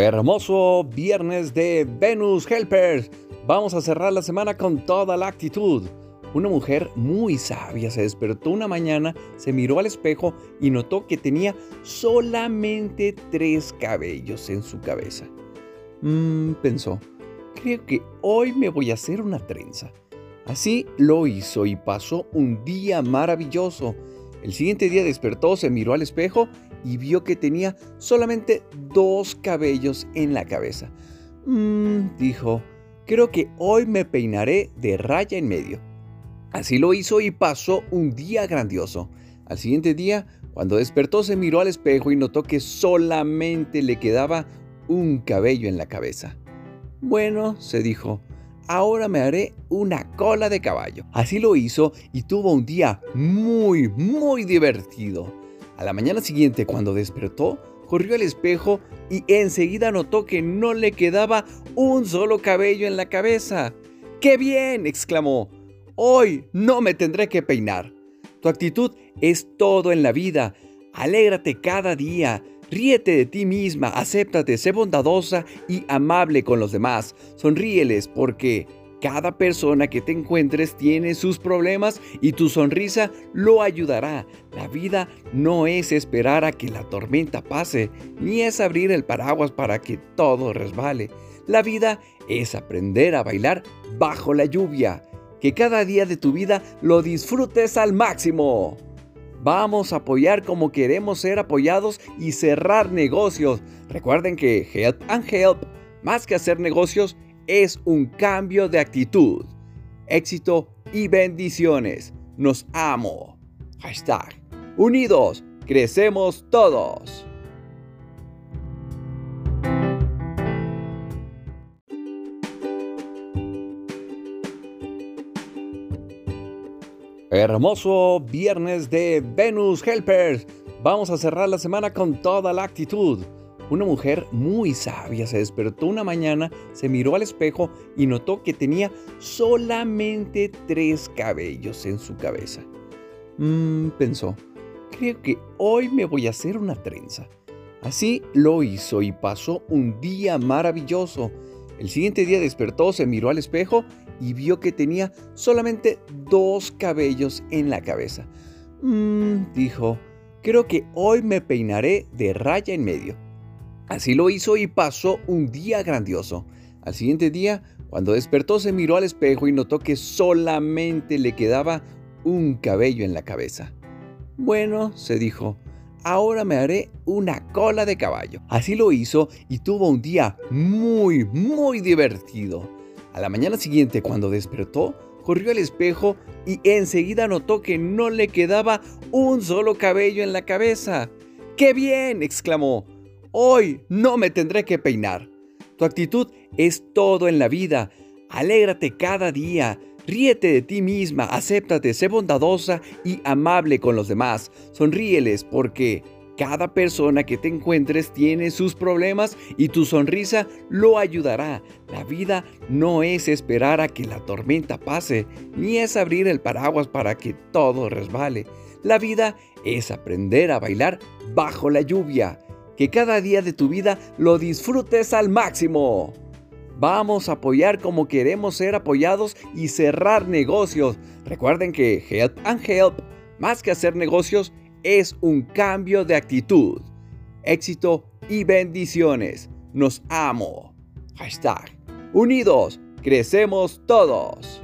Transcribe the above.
Hermoso viernes de Venus Helpers. Vamos a cerrar la semana con toda la actitud. Una mujer muy sabia se despertó una mañana, se miró al espejo y notó que tenía solamente tres cabellos en su cabeza. Mmm, pensó, creo que hoy me voy a hacer una trenza. Así lo hizo y pasó un día maravilloso. El siguiente día despertó, se miró al espejo y vio que tenía solamente dos cabellos en la cabeza. Mmm, dijo, creo que hoy me peinaré de raya en medio. Así lo hizo y pasó un día grandioso. Al siguiente día, cuando despertó, se miró al espejo y notó que solamente le quedaba un cabello en la cabeza. Bueno, se dijo, ahora me haré una cola de caballo. Así lo hizo y tuvo un día muy, muy divertido. A la mañana siguiente, cuando despertó, corrió al espejo y enseguida notó que no le quedaba un solo cabello en la cabeza. ¡Qué bien! exclamó. Hoy no me tendré que peinar. Tu actitud es todo en la vida. Alégrate cada día. Ríete de ti misma, acéptate, sé bondadosa y amable con los demás. Sonríeles porque cada persona que te encuentres tiene sus problemas y tu sonrisa lo ayudará. La vida no es esperar a que la tormenta pase, ni es abrir el paraguas para que todo resbale. La vida es aprender a bailar bajo la lluvia. Que cada día de tu vida lo disfrutes al máximo. Vamos a apoyar como queremos ser apoyados y cerrar negocios. Recuerden que Help and Help, más que hacer negocios, es un cambio de actitud. Éxito y bendiciones. Nos amo. Hashtag. Unidos, crecemos todos. Hermoso viernes de Venus Helpers. Vamos a cerrar la semana con toda la actitud. Una mujer muy sabia se despertó una mañana, se miró al espejo y notó que tenía solamente tres cabellos en su cabeza. Mmm, pensó, creo que hoy me voy a hacer una trenza. Así lo hizo y pasó un día maravilloso. El siguiente día despertó, se miró al espejo y vio que tenía solamente dos cabellos en la cabeza. Mmm, dijo, creo que hoy me peinaré de raya en medio. Así lo hizo y pasó un día grandioso. Al siguiente día, cuando despertó, se miró al espejo y notó que solamente le quedaba un cabello en la cabeza. Bueno, se dijo, ahora me haré una cola de caballo. Así lo hizo y tuvo un día muy, muy divertido. A la mañana siguiente, cuando despertó, corrió al espejo y enseguida notó que no le quedaba un solo cabello en la cabeza. ¡Qué bien! exclamó. Hoy no me tendré que peinar. Tu actitud es todo en la vida. Alégrate cada día. Ríete de ti misma, acéptate, sé bondadosa y amable con los demás. Sonríeles porque cada persona que te encuentres tiene sus problemas y tu sonrisa lo ayudará. La vida no es esperar a que la tormenta pase, ni es abrir el paraguas para que todo resbale. La vida es aprender a bailar bajo la lluvia. Que cada día de tu vida lo disfrutes al máximo. Vamos a apoyar como queremos ser apoyados y cerrar negocios. Recuerden que Help and Help, más que hacer negocios, es un cambio de actitud. Éxito y bendiciones. Nos amo. Hashtag. Unidos, crecemos todos.